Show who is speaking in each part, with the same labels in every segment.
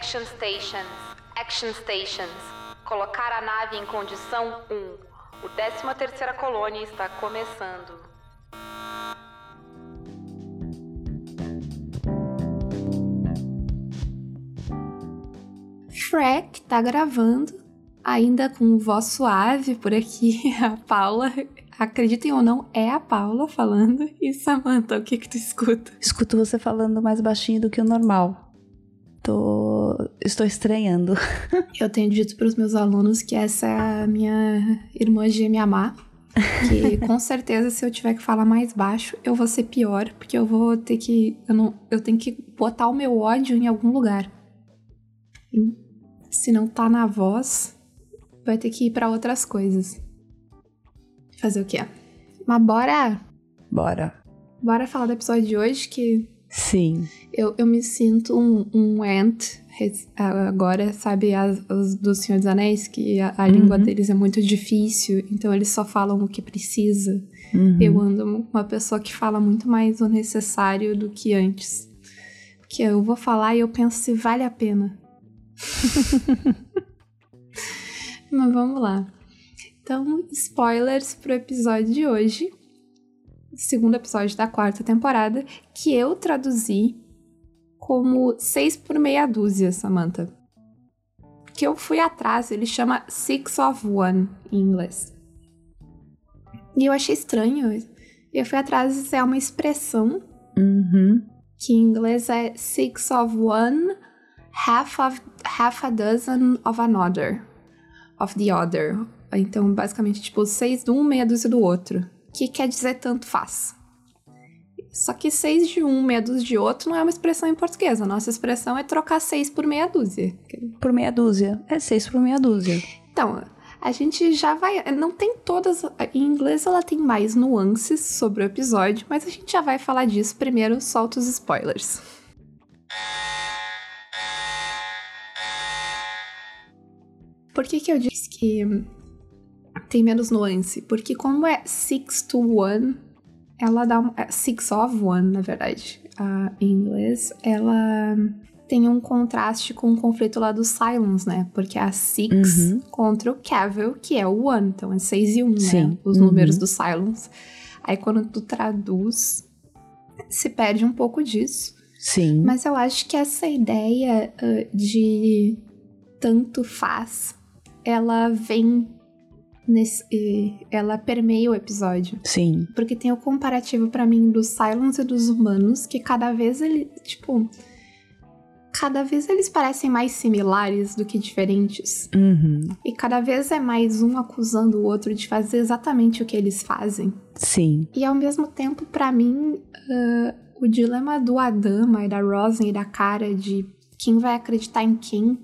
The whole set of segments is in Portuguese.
Speaker 1: Action Stations. Action Stations. Colocar a nave em condição 1. O 13 terceira colônia está começando.
Speaker 2: Shrek tá gravando, ainda com voz suave por aqui. A Paula, acreditem ou não, é a Paula falando. E Samantha, o que que tu escuta?
Speaker 3: Escuto você falando mais baixinho do que o normal. Tô... Estou estranhando.
Speaker 2: Eu tenho dito para os meus alunos que essa é a minha irmã gêmea má. Que com certeza, se eu tiver que falar mais baixo, eu vou ser pior, porque eu vou ter que. Eu, não, eu tenho que botar o meu ódio em algum lugar. Se não tá na voz, vai ter que ir para outras coisas. Fazer o quê? Mas bora!
Speaker 3: Bora.
Speaker 2: Bora falar do episódio de hoje que
Speaker 3: Sim.
Speaker 2: eu, eu me sinto um, um ant agora, sabe, as, os do Senhor dos Anéis, que a, a língua
Speaker 3: Uhum.
Speaker 2: deles é muito difícil, então eles só falam o que precisa.
Speaker 3: Uhum.
Speaker 2: Eu ando uma pessoa que fala muito mais o necessário do que antes. Porque eu vou falar e eu penso se vale a pena. Mas vamos lá. Então, spoilers pro episódio de hoje. Segundo episódio da quarta temporada, que eu traduzi como seis por meia dúzia, Samantha. Que eu fui atrás, ele chama Six of One em inglês. E eu achei estranho. Eu fui atrás, é uma expressão
Speaker 3: Uhum.
Speaker 2: que em inglês é six of one, half of half a dozen of another, of the other. Então, basicamente, tipo, seis de um, meia dúzia do outro. Que quer dizer tanto faz. Só que seis de um, meia dúzia de outro não é uma expressão em português. A nossa expressão é trocar seis por meia dúzia.
Speaker 3: Por meia dúzia. É seis por meia dúzia.
Speaker 2: Então, a gente já vai. Não tem todas. Em inglês ela tem mais nuances sobre o episódio, mas a gente já vai falar disso. Primeiro, solta os spoilers. Por que, que eu disse que tem menos nuance? Porque, como é six to one, ela dá um. é Six of one, na verdade, ah, em inglês, ela tem um contraste com o conflito lá do Silence, né? Porque é a Six
Speaker 3: Uhum.
Speaker 2: contra o Cavill, que é o One. Então é 6 e 1, né? Os
Speaker 3: Uhum.
Speaker 2: números do Silence. Aí quando tu traduz, se perde um pouco disso.
Speaker 3: Sim.
Speaker 2: Mas eu acho que essa ideia ah, de tanto faz, ela vem nesse. ela permeia o episódio.
Speaker 3: Sim.
Speaker 2: Porque tem o comparativo pra mim dos Silence e dos humanos, que cada vez ele, tipo, cada vez eles parecem mais similares do que diferentes.
Speaker 3: Uhum.
Speaker 2: E cada vez é mais um acusando o outro de fazer exatamente o que eles fazem.
Speaker 3: Sim.
Speaker 2: E ao mesmo tempo, pra mim, ah, o dilema do Adama e da Rosen e da cara de quem vai acreditar em quem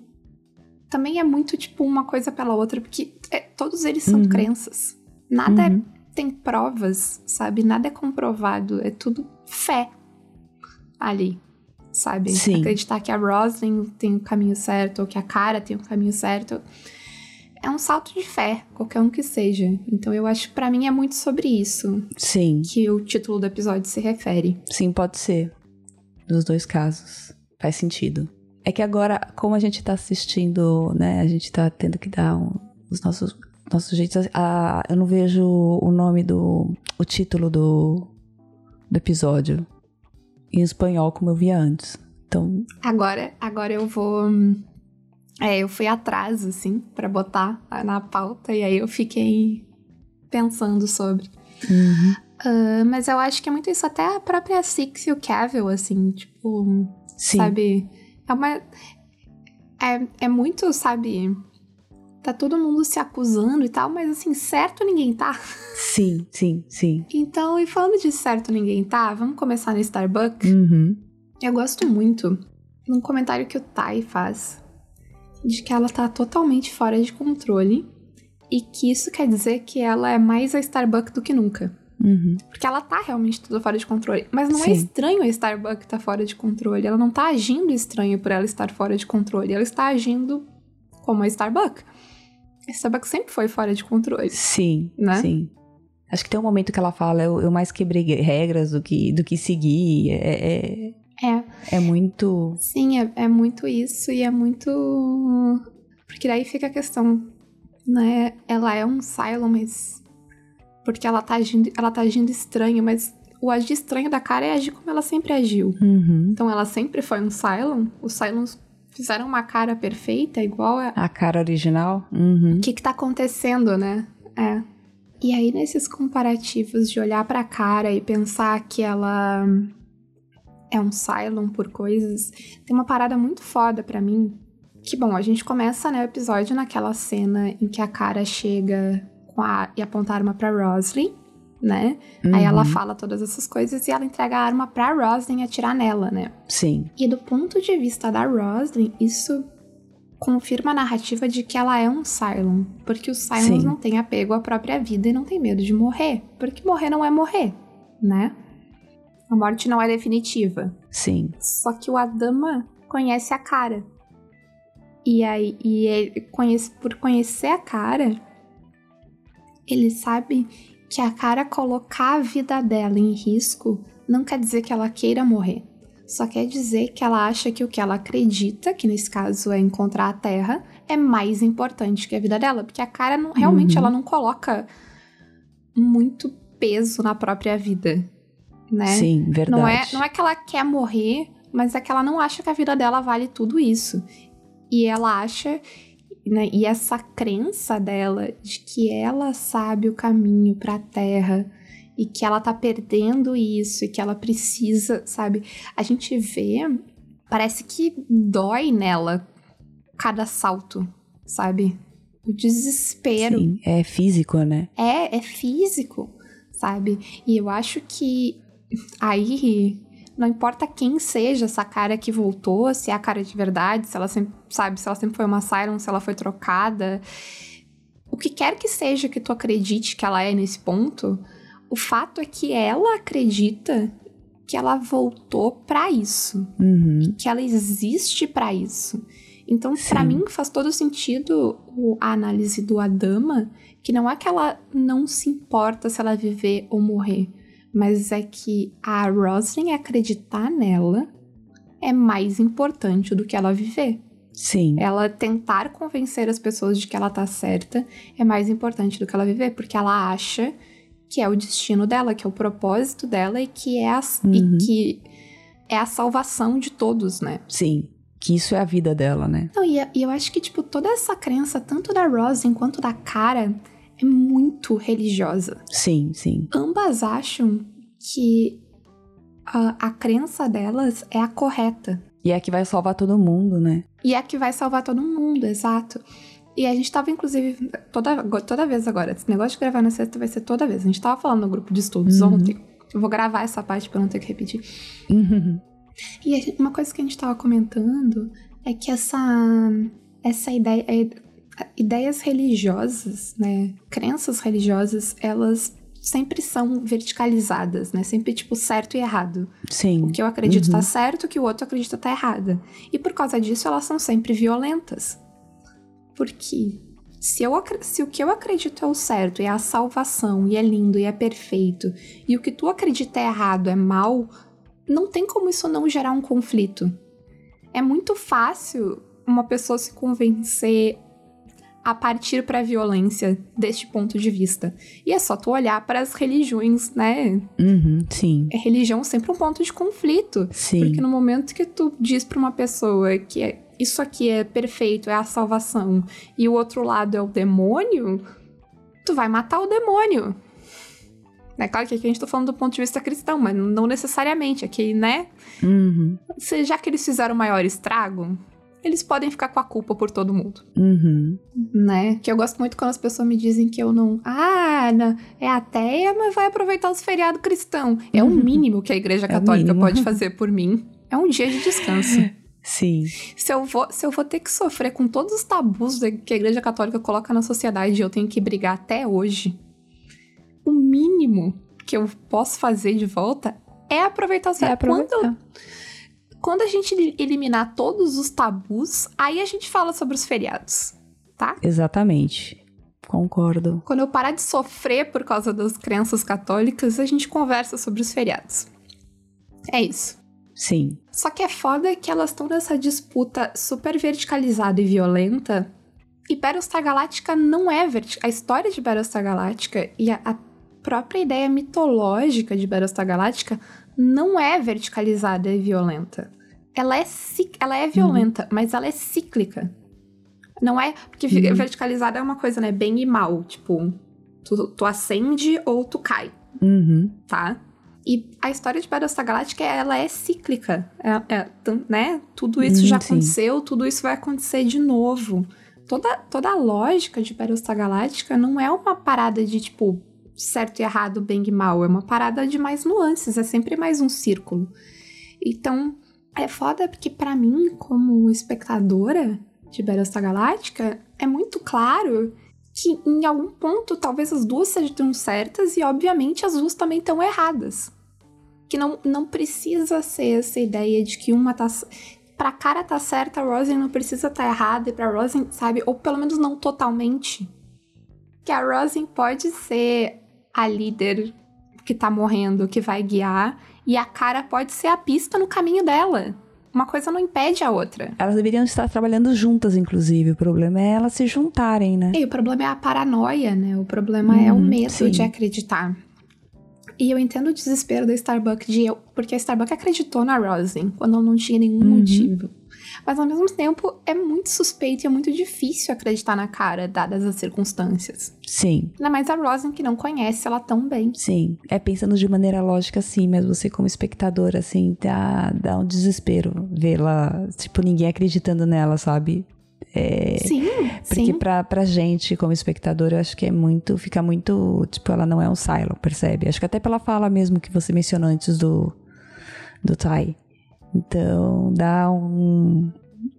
Speaker 2: também é muito tipo uma coisa pela outra, porque é, todos eles são
Speaker 3: Uhum.
Speaker 2: crenças. Nada é
Speaker 3: Uhum.
Speaker 2: tem provas, sabe? Nada é comprovado, é tudo fé ali, sabe?
Speaker 3: Sim.
Speaker 2: Acreditar que a Roslyn tem o caminho certo ou que a cara tem o caminho certo é um salto de fé, qualquer um que seja. Então eu acho que pra mim é muito sobre isso
Speaker 3: Sim.
Speaker 2: que o título do episódio se refere.
Speaker 3: Sim, pode ser. Nos dois casos. Faz sentido. É que agora, como a gente tá assistindo, né? A gente tá tendo que dar um- os nossos, nossos jeitos. Ah, eu não vejo o nome do. o título do, do episódio em espanhol como eu via antes. Então,
Speaker 2: Agora, agora eu vou é, eu fui atrás assim pra botar na pauta e aí eu fiquei pensando sobre Ah, mas eu acho que é muito isso. Até a própria Six e o Cavill, assim, tipo,
Speaker 3: sim.
Speaker 2: sabe? É uma. É, é muito, sabe? Tá todo mundo se acusando e tal, mas assim, certo ninguém tá.
Speaker 3: Sim, sim, sim.
Speaker 2: Então, e falando de certo ninguém tá, vamos começar no Starbucks.
Speaker 3: Uhum.
Speaker 2: Eu gosto muito num comentário que o Tai faz de que ela tá totalmente fora de controle e que isso quer dizer que ela é mais a Starbucks do que nunca.
Speaker 3: Uhum.
Speaker 2: Porque ela tá realmente tudo fora de controle. Mas não é
Speaker 3: Sim.
Speaker 2: estranho a Starbucks estar fora de controle. Ela não tá agindo estranho por ela estar fora de controle. Ela está agindo como a Starbucks. A Starbucks sempre foi fora de controle.
Speaker 3: Sim,
Speaker 2: Né?
Speaker 3: sim. Acho que tem um momento que ela fala, eu, eu mais quebrei regras do que, do que seguir. É, é-
Speaker 2: É.
Speaker 3: É muito.
Speaker 2: Sim, é, é muito isso e é muito. Porque daí fica a questão, né? Ela é um Cylon, mas. Porque ela tá agindo, ela tá agindo estranho, mas o agir estranho da cara é agir como ela sempre agiu.
Speaker 3: Uhum.
Speaker 2: Então ela sempre foi um Cylon. Os Cylons fizeram uma cara perfeita, igual a.
Speaker 3: A cara original? Uhum.
Speaker 2: O que que tá acontecendo, né? É. E aí, nesses comparativos de olhar pra cara e pensar que ela é um Cylon por coisas, tem uma parada muito foda pra mim. Que bom, a gente começa né, o episódio naquela cena em que a cara chega com a, e aponta a arma pra Roslyn, né? Aí ela
Speaker 3: Uhum.
Speaker 2: fala todas essas coisas e ela entrega a arma pra Roslyn atirar nela, né?
Speaker 3: Sim.
Speaker 2: E do ponto de vista da Roslyn, isso confirma a narrativa de que ela é um Cylon. Porque os Cylons não têm apego à própria vida e não têm medo de morrer. Porque morrer não é morrer, né? A morte não é definitiva.
Speaker 3: Sim.
Speaker 2: Só que o Adama conhece a cara. E aí, e ele conhece, por conhecer a cara, ele sabe que a cara colocar a vida dela em risco não quer dizer que ela queira morrer. Só quer dizer que ela acha que o que ela acredita, que nesse caso é encontrar a Terra, é mais importante que a vida dela. Porque a cara não, realmente
Speaker 3: Uhum.
Speaker 2: ela não coloca muito peso na própria vida. Né?
Speaker 3: Sim, verdade.
Speaker 2: Não é, não é que ela quer morrer, mas é que ela não acha que a vida dela vale tudo isso. E ela acha, né, e essa crença dela de que ela sabe o caminho pra terra e que ela tá perdendo isso e que ela precisa, sabe? A gente vê, parece que dói nela cada salto, sabe? O desespero.
Speaker 3: Sim, é físico, né?
Speaker 2: É, é físico, sabe? E eu acho que aí não importa quem seja essa cara que voltou, se é a cara de verdade, se ela sempre, sabe, se ela sempre foi uma Cylon, se ela foi trocada, o que quer que seja que tu acredite que ela é nesse ponto, o fato é que ela acredita que ela voltou pra isso,
Speaker 3: Uhum.
Speaker 2: que ela existe pra isso. Então, pra
Speaker 3: Sim.
Speaker 2: mim, faz todo sentido a análise do Adama, que não é que ela não se importa se ela viver ou morrer, mas é que a Roslyn acreditar nela é mais importante do que ela viver.
Speaker 3: Sim.
Speaker 2: Ela tentar convencer as pessoas de que ela tá certa é mais importante do que ela viver, porque ela acha que é o destino dela, que é o propósito dela e que é a, e
Speaker 3: Uhum.
Speaker 2: que é a salvação de todos, né?
Speaker 3: Sim. Que isso é a vida dela, né?
Speaker 2: Não, e, e eu acho que, tipo, toda essa crença, tanto da Rose quanto da Cara, é muito religiosa.
Speaker 3: Sim, sim.
Speaker 2: Ambas acham que a, a crença delas é a correta.
Speaker 3: E é que vai salvar todo mundo, né?
Speaker 2: E é a que vai salvar todo mundo, exato. E a gente tava, inclusive, toda, toda vez agora, esse negócio de gravar na sexta vai ser toda vez. A gente tava falando no grupo de estudos
Speaker 3: Uhum.
Speaker 2: ontem. Eu vou gravar essa parte pra não ter que repetir.
Speaker 3: Uhum.
Speaker 2: E a gente- uma coisa que a gente tava comentando é que essa, essa ideia, é- ideias religiosas, né, crenças religiosas, elas sempre são verticalizadas, né, sempre tipo certo e errado.
Speaker 3: Sim.
Speaker 2: O que eu acredito tá
Speaker 3: Uhum.
Speaker 2: certo, o que o outro acredita tá errado. E por causa disso elas são sempre violentas. Porque se, eu, se o que eu acredito é o certo, é a salvação, e é lindo, e é perfeito, e o que tu acredita é errado, é mal, não tem como isso não gerar um conflito. É muito fácil uma pessoa se convencer a partir para a violência deste ponto de vista. E é só tu olhar para as religiões, né?
Speaker 3: Uhum. Sim.
Speaker 2: É religião sempre um ponto de conflito.
Speaker 3: Sim.
Speaker 2: Porque no momento que tu diz pra uma pessoa que é- isso aqui é perfeito, é a salvação, e o outro lado é o demônio, tu vai matar o demônio. É claro que aqui a gente tá falando do ponto de vista cristão, mas não necessariamente. Aqui, né?
Speaker 3: Uhum.
Speaker 2: Se, já que eles fizeram o maior estrago, eles podem ficar com a culpa por todo mundo.
Speaker 3: Uhum.
Speaker 2: Né? Que eu gosto muito quando as pessoas me dizem que eu não. Ah, não, é ateia, mas vai aproveitar os feriados cristão. É o
Speaker 3: Uhum.
Speaker 2: mínimo que a Igreja
Speaker 3: É o
Speaker 2: Católica
Speaker 3: mínimo.
Speaker 2: pode fazer por mim. É um dia de descanso.
Speaker 3: Sim.
Speaker 2: se, eu vou, se eu vou ter que sofrer com todos os tabus que a Igreja Católica coloca na sociedade e eu tenho que brigar até hoje, o mínimo que eu posso fazer de volta é aproveitar os
Speaker 3: É
Speaker 2: feriados. Quando
Speaker 3: aproveitar.
Speaker 2: Quando a gente eliminar todos os tabus, aí a gente fala sobre os feriados, tá?
Speaker 3: Exatamente. Concordo.
Speaker 2: Quando eu parar de sofrer por causa das crenças católicas, a gente conversa sobre os feriados. É isso.
Speaker 3: Sim.
Speaker 2: Só que é foda que elas estão nessa disputa super verticalizada e violenta. E Battlestar Galactica não é vertical. A história de Battlestar Galactica e a, a própria ideia mitológica de Battlestar Galactica não é verticalizada e violenta. Ela é, ela é violenta, uhum. mas ela é cíclica. Não é. Porque uhum. verticalizada é uma coisa, né? Bem e mal. Tipo, tu, tu acende ou tu cai.
Speaker 3: Uhum.
Speaker 2: Tá? E a história de Battlestar Galactica, ela é cíclica. É, é, né? Tudo isso hum, já aconteceu, sim. tudo isso vai acontecer de novo. Toda, toda a lógica de Battlestar Galactica não é uma parada de, tipo, certo e errado, bem e mal. É uma parada de mais nuances, é sempre mais um círculo. Então, é foda porque para mim, como espectadora de Battlestar Galactica, é muito claro que em algum ponto talvez as duas sejam certas e obviamente as duas também estão erradas. Que não, não precisa ser essa ideia de que uma tá pra cara tá certa, a Rosen não precisa tá errada e pra Rosen, sabe, ou pelo menos não totalmente. Que a Rosen pode ser a líder que tá morrendo, que vai guiar, e a cara pode ser a pista no caminho dela. Uma coisa não impede a outra.
Speaker 3: Elas deveriam estar trabalhando juntas, inclusive. O problema é elas se juntarem, né?
Speaker 2: E o problema é a paranoia, né? O problema hum, é o uhum, medo sim. de acreditar. E eu entendo o desespero da Starbucks de eu, porque a Starbucks acreditou na Rosin quando não tinha nenhum uhum. motivo. Mas ao mesmo tempo é muito suspeito e é muito difícil acreditar na cara, dadas as circunstâncias.
Speaker 3: Sim.
Speaker 2: Ainda mais a Rosin que não conhece ela tão bem.
Speaker 3: Sim. É pensando de maneira lógica, sim, mas você como espectador, assim, dá, dá um desespero vê-la, tipo, ninguém acreditando nela, sabe?
Speaker 2: É, sim,
Speaker 3: porque
Speaker 2: sim.
Speaker 3: Pra, pra gente, como espectador, eu acho que é muito. Fica muito. Tipo, ela não é um silo, percebe? Acho que até pela fala mesmo que você mencionou antes do, do Tai. Então, dá um.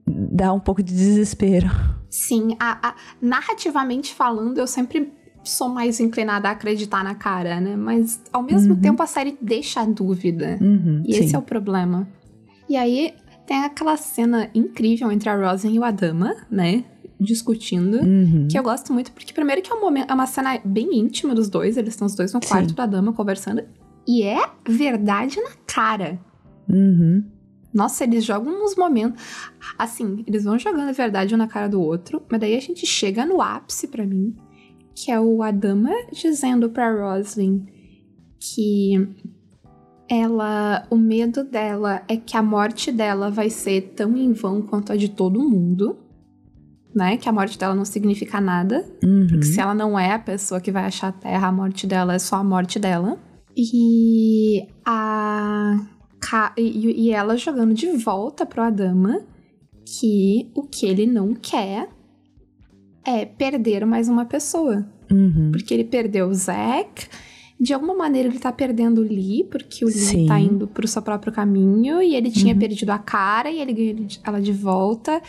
Speaker 3: Dá um pouco de desespero.
Speaker 2: Sim, a, a, narrativamente falando, eu sempre sou mais inclinada a acreditar na cara, né? Mas ao mesmo uhum. tempo a série deixa a dúvida.
Speaker 3: Uhum,
Speaker 2: e sim. esse é o problema. E aí, tem aquela cena incrível entre a Rosen e o Adama, né? Discutindo.
Speaker 3: Uhum.
Speaker 2: Que eu gosto muito, porque primeiro que é um momento, é uma cena bem íntima dos dois. Eles estão os dois no quarto Sim. da dama conversando. E é verdade na cara.
Speaker 3: Uhum.
Speaker 2: Nossa, eles jogam uns momentos. Assim, eles vão jogando a verdade um na cara do outro. Mas daí a gente chega no ápice para mim. Que é o Adama dizendo pra Roslyn que ela, o medo dela é que a morte dela vai ser tão em vão quanto a de todo mundo, né? Que a morte dela não significa nada,
Speaker 3: uhum.
Speaker 2: porque se ela não é a pessoa que vai achar a Terra, a morte dela é só a morte dela. E a e, e ela jogando de volta pro Adama que o que ele não quer é perder mais uma pessoa.
Speaker 3: Uhum.
Speaker 2: Porque ele perdeu o Zack, de alguma maneira ele tá perdendo o Lee, porque o Lee Sim. tá indo pro seu próprio caminho e ele tinha uhum. perdido a cara e ele ganhou ela de volta.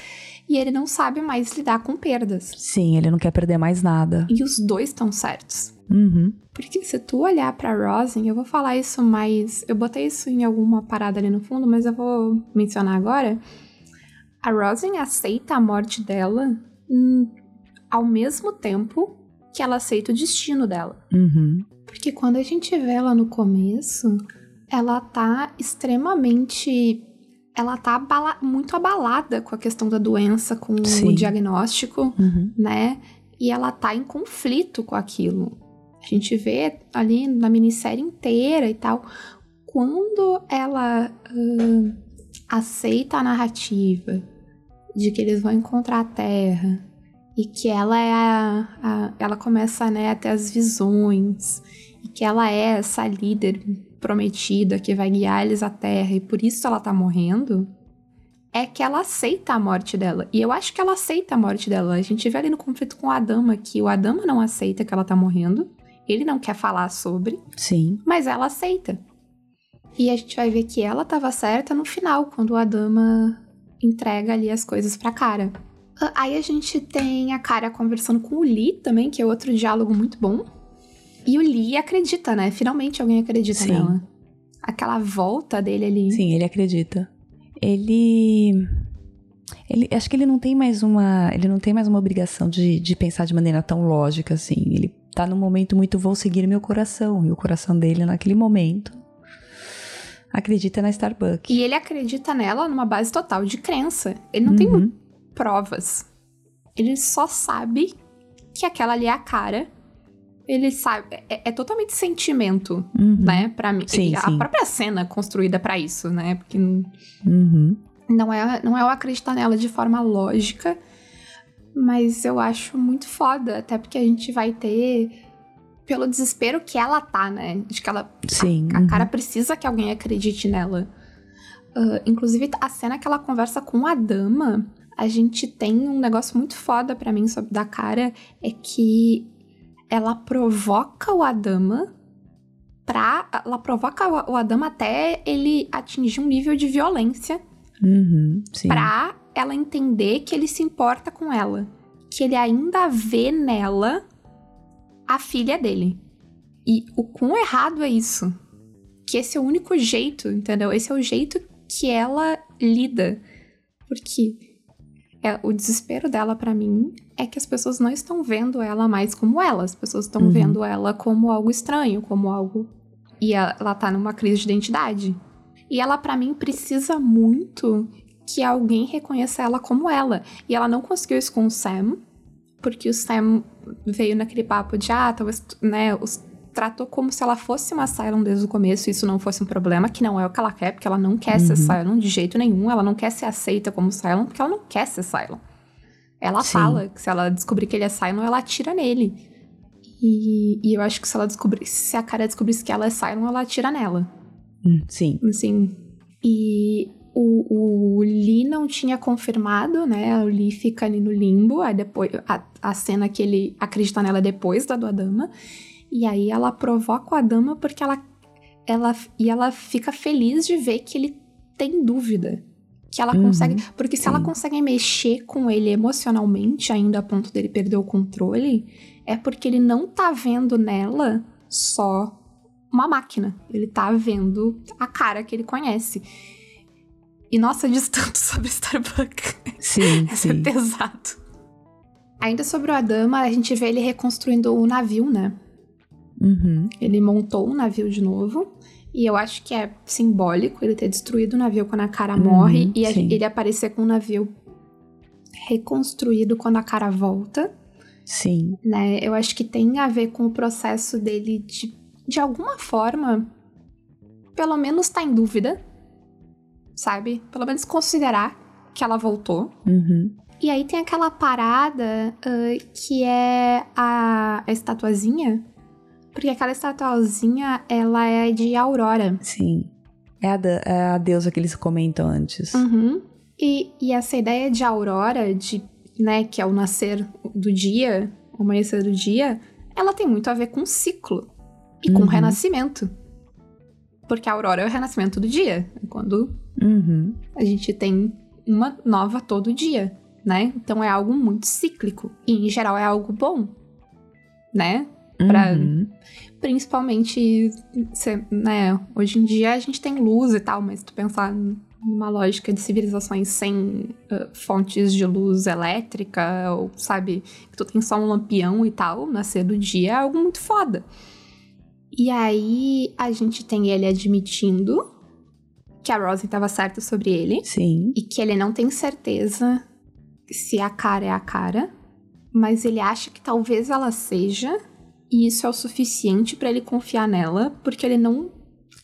Speaker 2: E ele não sabe mais lidar com perdas.
Speaker 3: Sim, ele não quer perder mais nada.
Speaker 2: E os dois estão certos.
Speaker 3: Uhum.
Speaker 2: Porque se tu olhar pra Rosin, eu vou falar isso mais. Eu botei isso em alguma parada ali no fundo, mas eu vou mencionar agora. A Rosin aceita a morte dela hum, ao mesmo tempo que ela aceita o destino dela.
Speaker 3: Uhum.
Speaker 2: Porque quando a gente vê ela no começo, ela tá extremamente. Ela tá abala muito abalada com a questão da doença, com Sim. o diagnóstico,
Speaker 3: uhum.
Speaker 2: né? E ela tá em conflito com aquilo. A gente vê ali na minissérie inteira e tal. Quando ela uh, aceita a narrativa de que eles vão encontrar a Terra, e que ela é a, a, ela começa né, a ter as visões e que ela é essa líder prometida que vai guiar eles à Terra e por isso ela tá morrendo, é que ela aceita a morte dela. E eu acho que ela aceita a morte dela. A gente vê ali no conflito com o Adama que o Adama não aceita que ela tá morrendo. Ele não quer falar sobre.
Speaker 3: Sim.
Speaker 2: Mas ela aceita. E a gente vai ver que ela tava certa no final, quando o Adama entrega ali as coisas pra cara. Ah, aí a gente tem a cara conversando com o Lee também, que é outro diálogo muito bom. E o Lee acredita, né? Finalmente alguém acredita Sim. nela. Aquela volta dele ali.
Speaker 3: Sim, ele acredita. Ele. Ele, acho que ele não tem mais uma, ele não tem mais uma obrigação de, de pensar de maneira tão lógica assim. Ele tá num momento muito vou seguir meu coração e o coração dele naquele momento acredita na Starbucks.
Speaker 2: E ele acredita nela numa base total de crença. Ele não tem
Speaker 3: Uhum.
Speaker 2: provas. Ele só sabe que aquela ali é a cara. Ele sabe. É, é totalmente sentimento,
Speaker 3: Uhum.
Speaker 2: né? Pra mim.
Speaker 3: Sim,
Speaker 2: a
Speaker 3: sim.
Speaker 2: própria cena construída pra isso, né? Porque
Speaker 3: Uhum.
Speaker 2: não é, não é eu acreditar nela de forma lógica, mas eu acho muito foda, até porque a gente vai ter pelo desespero que ela tá, né? De que ela
Speaker 3: Sim.
Speaker 2: a
Speaker 3: uhum.
Speaker 2: cara precisa que alguém acredite nela. Ah, inclusive, a cena que ela conversa com a dama, a gente tem um negócio muito foda pra mim sobre da cara, é que ela provoca o Adama pra. Ela provoca o o Adama até ele atingir um nível de violência
Speaker 3: Uhum. Sim.
Speaker 2: pra ela entender que ele se importa com ela. Que ele ainda vê nela a filha dele. E o quão errado é isso? Que esse é o único jeito, entendeu? Esse é o jeito que ela lida. Porque é, o desespero dela pra mim é que as pessoas não estão vendo ela mais como ela. As pessoas estão
Speaker 3: Uhum.
Speaker 2: vendo ela como algo estranho, como algo. E ela, ela tá numa crise de identidade. E ela, pra mim, precisa muito que alguém reconheça ela como ela. E ela não conseguiu isso com o Sam, porque o Sam veio naquele papo de, ah, talvez, né, os tratou como se ela fosse uma Cylon desde o começo e isso não fosse um problema, que não é o que ela quer, porque ela não quer ser
Speaker 3: Uhum.
Speaker 2: Cylon de jeito nenhum, ela não quer ser aceita como Cylon, porque ela não quer ser Cylon. Ela
Speaker 3: Sim.
Speaker 2: fala que se ela descobrir que ele é Cylon, ela atira nele. E, e eu acho que se ela descobrisse, se a cara descobrisse que ela é Cylon, ela atira nela.
Speaker 3: Hum, Sim.
Speaker 2: Assim. E o, o Lee não tinha confirmado, né? O Lee fica ali no limbo. Aí depois. A, a cena que ele acredita nela é depois da do Adama. E aí ela provoca o Adama porque ela. ela e ela fica feliz de ver que ele tem dúvida. Que ela
Speaker 3: Uhum,
Speaker 2: consegue. Porque se ela consegue mexer com ele emocionalmente, ainda a ponto dele perder o controle, é porque ele não tá vendo nela só uma máquina. Ele tá vendo a cara que ele conhece. E nossa, diz tanto sobre Starbucks.
Speaker 3: Sim,
Speaker 2: Isso é
Speaker 3: sim.
Speaker 2: pesado. Ainda sobre o Adama, a gente vê ele reconstruindo o navio, né?
Speaker 3: Uhum.
Speaker 2: Ele montou o navio de novo. E eu acho que é simbólico ele ter destruído o navio quando a cara
Speaker 3: Uhum,
Speaker 2: morre e a- ele aparecer com o navio reconstruído quando a cara volta.
Speaker 3: Sim.
Speaker 2: né? Eu acho que tem a ver com o processo dele de, de alguma forma, pelo menos tá em dúvida, sabe? Pelo menos considerar que ela voltou.
Speaker 3: Uhum.
Speaker 2: E aí tem aquela parada ah, que é a, a estatuazinha, porque aquela estatuazinha, ela é de Aurora.
Speaker 3: Sim. É a, é a deusa que eles comentam antes.
Speaker 2: Uhum. E, e essa ideia de aurora, de, né, que é o nascer do dia, o amanhecer do dia, ela tem muito a ver com ciclo e com
Speaker 3: Uhum.
Speaker 2: renascimento. Porque a aurora é o renascimento do dia, é quando
Speaker 3: Uhum.
Speaker 2: a gente tem uma nova todo dia, né? Então é algo muito cíclico e em geral é algo bom, né? Pra-
Speaker 3: Uhum.
Speaker 2: Principalmente, cê- né, hoje em dia a gente tem luz e tal, mas se tu pensar numa lógica de civilizações sem ah, fontes de luz elétrica, ou sabe, que tu tem só um lampião e tal, nascer do dia é algo muito foda. E aí a gente tem ele admitindo que a Rosie estava certa sobre ele
Speaker 3: Sim.
Speaker 2: e que ele não tem certeza se a cara é a cara, mas ele acha que talvez ela seja, e isso é o suficiente pra ele confiar nela, porque ele não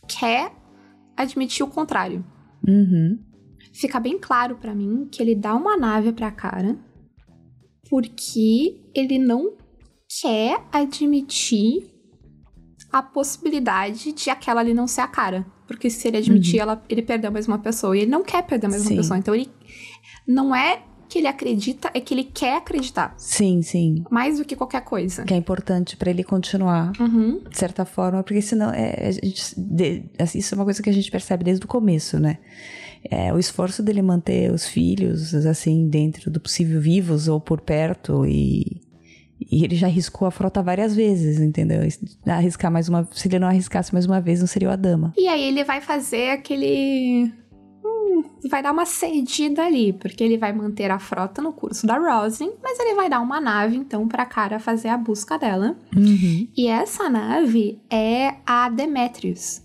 Speaker 2: quer admitir o contrário.
Speaker 3: Uhum.
Speaker 2: Fica bem claro pra mim que ele dá uma nave pra cara porque ele não quer admitir a possibilidade de aquela ali não ser a cara. Porque se ele admitir, ela, ele perdeu mais uma pessoa. E ele não quer perder mais
Speaker 3: Sim.
Speaker 2: uma pessoa. Então ele. Não é que ele acredita, é que ele quer acreditar.
Speaker 3: Sim, sim.
Speaker 2: Mais do que qualquer coisa.
Speaker 3: Que é importante pra ele continuar,
Speaker 2: Uhum.
Speaker 3: de certa forma, porque senão é, a gente- de- assim, isso é uma coisa que a gente percebe desde o começo, né? É, o esforço dele manter os filhos, assim, dentro do possível vivos ou por perto e. E ele já arriscou a frota várias vezes, entendeu? Arriscar mais uma. Se ele não arriscasse mais uma vez, não seria o Adama.
Speaker 2: E aí ele vai fazer aquele. hum, vai dar uma cedida ali, porque ele vai manter a frota no curso da Rosin, mas ele vai dar uma nave, então, pra cara fazer a busca dela.
Speaker 3: Uhum.
Speaker 2: E essa nave é a Demetrius.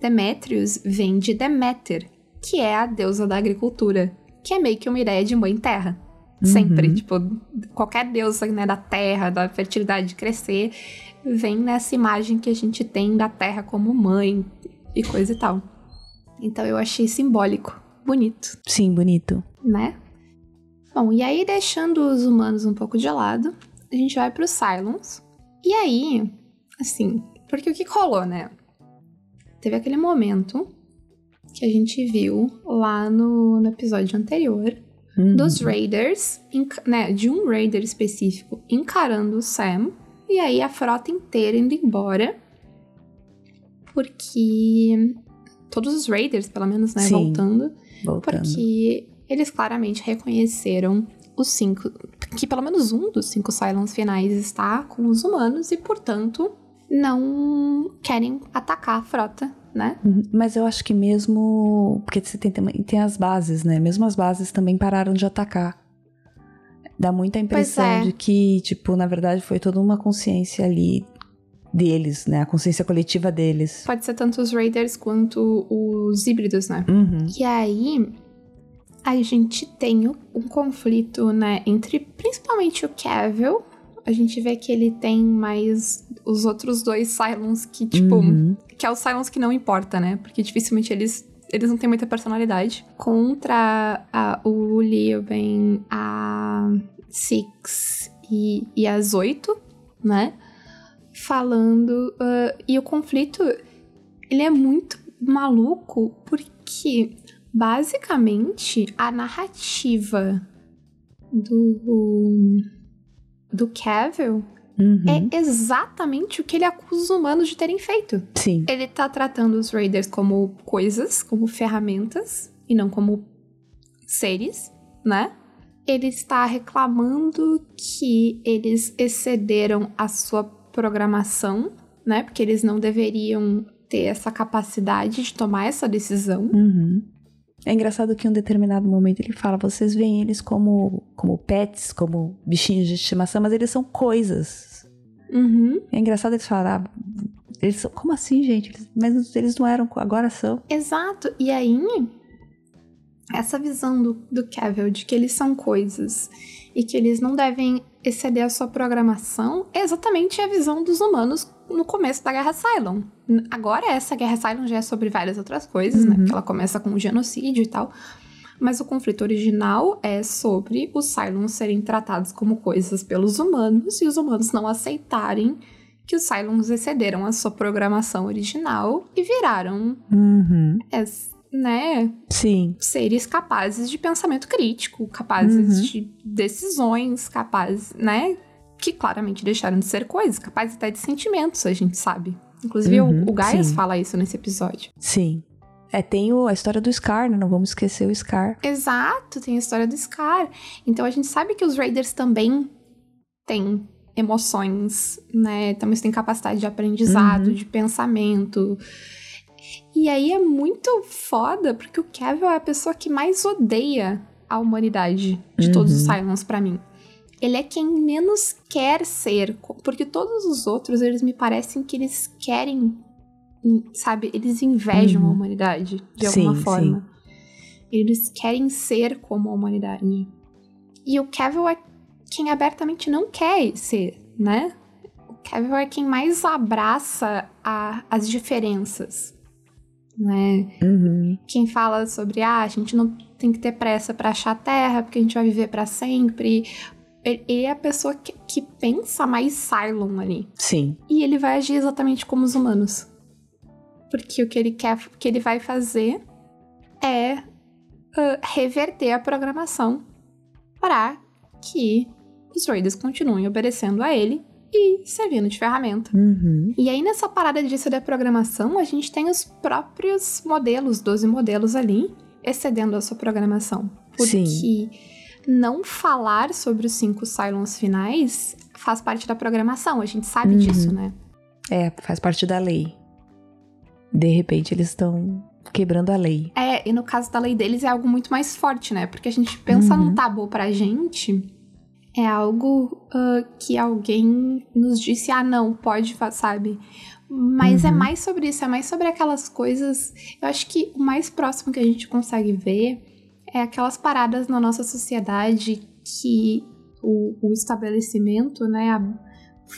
Speaker 2: Demetrius vem de Deméter, que é a deusa da agricultura, que é meio que uma ideia de mãe terra. Sempre,
Speaker 3: Uhum.
Speaker 2: tipo, qualquer deusa né, da terra, da fertilidade de crescer, vem nessa imagem que a gente tem da terra como mãe e coisa e tal. Então eu achei simbólico, bonito,
Speaker 3: Sim, bonito.
Speaker 2: né? Bom, e aí deixando os humanos um pouco de lado, a gente vai pro Cylons. E aí, assim, porque o que rolou, né? Teve aquele momento que a gente viu lá no, no episódio anterior
Speaker 3: Uhum.
Speaker 2: dos Raiders, enca- né, de um Raider específico encarando o Sam, e aí a frota inteira indo embora, porque todos os Raiders, pelo menos, né,
Speaker 3: Sim.
Speaker 2: voltando,
Speaker 3: Voltando.
Speaker 2: porque eles claramente reconheceram os cinco, que pelo menos um dos cinco Cylons finais está com os humanos e, portanto, não querem atacar a frota, né?
Speaker 3: Uhum. Mas eu acho que mesmo. Porque você tem, tem as bases, né? Mesmo as bases também pararam de atacar. Dá muita impressão
Speaker 2: é.
Speaker 3: de que, tipo, na verdade foi toda uma consciência ali deles, né? A consciência coletiva deles.
Speaker 2: Pode ser tanto os Raiders quanto os híbridos, né?
Speaker 3: Uhum.
Speaker 2: E aí, a gente tem um um conflito, né, entre principalmente o Cavill. A gente vê que ele tem mais os outros dois Cylons que, tipo,
Speaker 3: Uhum.
Speaker 2: que é os Cylons que não importa, né? Porque dificilmente eles, eles não têm muita personalidade. Contra a, o Leuben, a Six e, e as oito, né? Falando. ah, e o conflito, ele é muito maluco porque, basicamente, a narrativa do. Do Cavill
Speaker 3: Uhum.
Speaker 2: é exatamente o que ele acusa os humanos de terem feito.
Speaker 3: Sim.
Speaker 2: Ele tá tratando os Raiders como coisas, como ferramentas, e não como seres, né? Ele está reclamando que eles excederam a sua programação, né? Porque eles não deveriam ter essa capacidade de tomar essa decisão.
Speaker 3: Uhum. É engraçado que em um determinado momento ele fala: vocês veem eles como, como pets, como bichinhos de estimação, mas eles são coisas.
Speaker 2: Uhum.
Speaker 3: É engraçado eles falar. ah, eles são, como assim, gente? Eles- mas eles não eram, agora são.
Speaker 2: Exato. E aí, essa visão do, do Cavill de que eles são coisas e que eles não devem exceder a sua programação é exatamente a visão dos humanos no começo da Guerra Cylon. Agora, essa Guerra Cylon já é sobre várias outras coisas, né?
Speaker 3: Uhum.
Speaker 2: Porque ela começa com o genocídio e tal. Mas o conflito original é sobre os Cylons serem tratados como coisas pelos humanos e os humanos não aceitarem que os Cylons excederam a sua programação original e viraram
Speaker 3: Uhum.
Speaker 2: es- né,
Speaker 3: Sim.
Speaker 2: seres capazes de pensamento crítico, capazes
Speaker 3: Uhum.
Speaker 2: de decisões, capazes, né, que claramente deixaram de ser coisas, capazes até de sentimentos, a gente sabe. Inclusive,
Speaker 3: Uhum,
Speaker 2: o, o Gaius
Speaker 3: sim.
Speaker 2: fala isso nesse episódio.
Speaker 3: Sim. É, tem o- a história do Scar, né? Não vamos esquecer o Scar.
Speaker 2: Exato, tem a história do Scar. Então a gente sabe que os Raiders também têm emoções, né? Também têm capacidade de aprendizado,
Speaker 3: Uhum.
Speaker 2: de pensamento. E aí é muito foda, porque o Kevin é a pessoa que mais odeia a humanidade de todos os
Speaker 3: Uhum.
Speaker 2: Cylons pra mim. Ele é quem menos quer ser, porque todos os outros, eles me parecem que eles querem, hum, sabe? Eles invejam
Speaker 3: Uhum.
Speaker 2: a humanidade de alguma
Speaker 3: Sim,
Speaker 2: forma. Eles querem ser como a humanidade. E o Cavill é quem abertamente não quer ser, né? O Cavill é quem mais abraça a- as diferenças, né?
Speaker 3: Uhum.
Speaker 2: Quem fala sobre, ah, a gente não tem que ter pressa pra achar a Terra, porque a gente vai viver pra sempre. Ele é a pessoa que, que pensa mais Cylon ali.
Speaker 3: Sim.
Speaker 2: E ele vai agir exatamente como os humanos. Porque o que ele quer, o que ele vai fazer é ah, reverter a programação para que os Raiders continuem obedecendo a ele e servindo de ferramenta.
Speaker 3: Uhum.
Speaker 2: E aí, nessa parada de exceder a programação, a gente tem os próprios modelos, 12 modelos ali, excedendo a sua programação. Porque
Speaker 3: Sim.
Speaker 2: não falar sobre os cinco Cylons finais faz parte da programação, a gente sabe
Speaker 3: Uhum.
Speaker 2: disso, né?
Speaker 3: É, faz parte da lei. De repente eles estão quebrando a lei.
Speaker 2: É, e no caso da lei deles é algo muito mais forte, né? Porque a gente pensa
Speaker 3: Uhum.
Speaker 2: num tabu pra gente, é algo ah, que alguém nos disse, ah, não, pode, sabe? Mas é
Speaker 3: Uhum.
Speaker 2: mais sobre isso, é mais sobre aquelas coisas. Eu acho que o mais próximo que a gente consegue ver é aquelas paradas na nossa sociedade que o, o estabelecimento, né,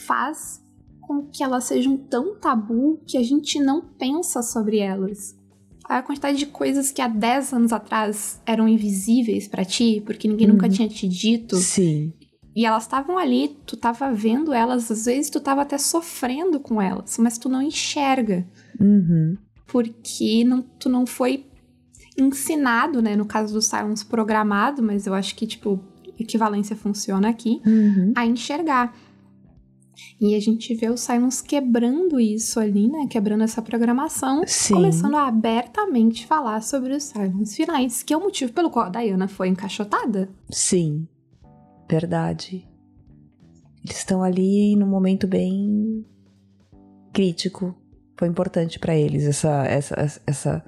Speaker 2: faz com que elas sejam tão tabu que a gente não pensa sobre elas. A quantidade de coisas que há 10 anos atrás eram invisíveis pra ti, porque ninguém nunca
Speaker 3: Uhum.
Speaker 2: tinha te dito,
Speaker 3: Sim.
Speaker 2: E elas estavam ali, tu tava vendo elas, às vezes tu tava até sofrendo com elas, mas tu não enxerga,
Speaker 3: Uhum.
Speaker 2: porque não, tu não foi ensinado, né? No caso do Silence, programado, mas eu acho que, tipo, equivalência funciona aqui,
Speaker 3: Uhum.
Speaker 2: a enxergar. E a gente vê o Silence quebrando isso ali, né? Quebrando essa programação,
Speaker 3: Sim.
Speaker 2: começando a abertamente falar sobre os Silence finais, que é o motivo pelo qual a Diana foi encaixotada.
Speaker 3: Sim. Verdade. Eles estão ali num momento bem crítico. Foi importante pra eles essa essa essa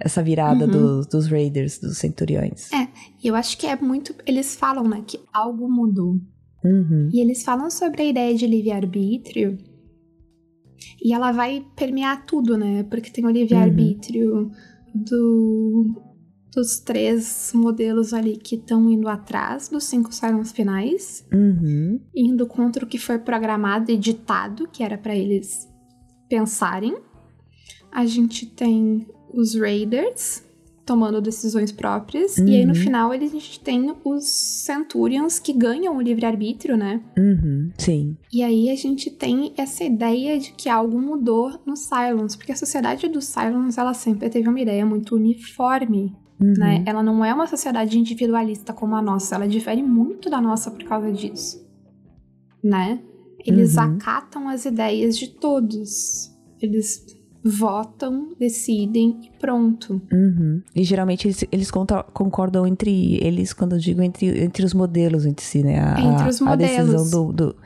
Speaker 3: essa virada
Speaker 2: Uhum.
Speaker 3: dos, dos raiders, dos centuriões.
Speaker 2: É. E eu acho que é muito. Eles falam, né, que algo mudou.
Speaker 3: Uhum.
Speaker 2: E eles falam sobre a ideia de livre-arbítrio. E ela vai permear tudo, né? Porque tem o livre-arbítrio do, dos três modelos ali que estão indo atrás dos cinco silence finais,
Speaker 3: Uhum.
Speaker 2: indo contra o que foi programado e ditado, que era pra eles pensarem. A gente tem os Raiders tomando decisões próprias. E aí no
Speaker 3: Uhum.
Speaker 2: final a gente tem os Centurions que ganham o livre-arbítrio, né?
Speaker 3: Uhum. Sim.
Speaker 2: E aí a gente tem essa ideia de que algo mudou no Silence, porque a sociedade do Silence ela sempre teve uma ideia muito uniforme,
Speaker 3: Uhum.
Speaker 2: né? Ela não é uma sociedade individualista como a nossa, ela difere muito da nossa por causa disso, né? Eles
Speaker 3: Uhum.
Speaker 2: acatam as ideias de todos, eles votam, decidem e pronto.
Speaker 3: Uhum. E geralmente eles, eles concordam entre eles, quando eu digo entre, entre os modelos entre si, né? A,
Speaker 2: Entre os
Speaker 3: a- a decisão
Speaker 2: modelos.
Speaker 3: do, do-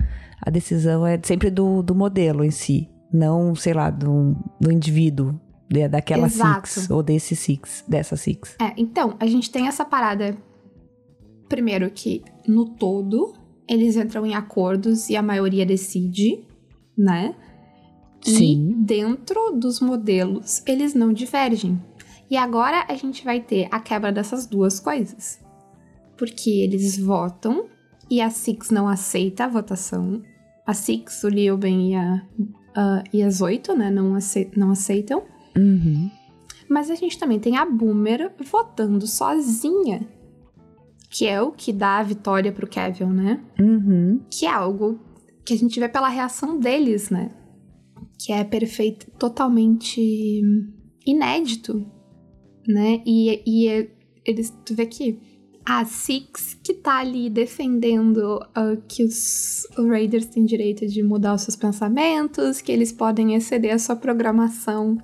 Speaker 3: A decisão é sempre do, do modelo em si, não, sei lá, do, do indivíduo, de- daquela
Speaker 2: Exato.
Speaker 3: Six, ou desse Six, dessa Six.
Speaker 2: É, então, a gente tem essa parada. Primeiro, que no todo eles entram em acordos e a maioria decide, né?
Speaker 3: Sim.
Speaker 2: E dentro dos modelos eles não divergem. E agora a gente vai ter a quebra dessas duas coisas. Porque eles votam e a Six não aceita a votação. A Six, o Liuben e, a, a- e as oito, né, não, ace- não aceitam.
Speaker 3: Uhum.
Speaker 2: Mas a gente também tem a Boomer votando sozinha. Que é o que dá a vitória pro Kevin, né?
Speaker 3: Uhum.
Speaker 2: Que é algo que a gente vê pela reação deles, né? Que é perfeito, totalmente inédito, né? E, e é- eles, tu vê que a Six que tá ali defendendo ah, que os Raiders têm direito de mudar os seus pensamentos, que eles podem exceder a sua programação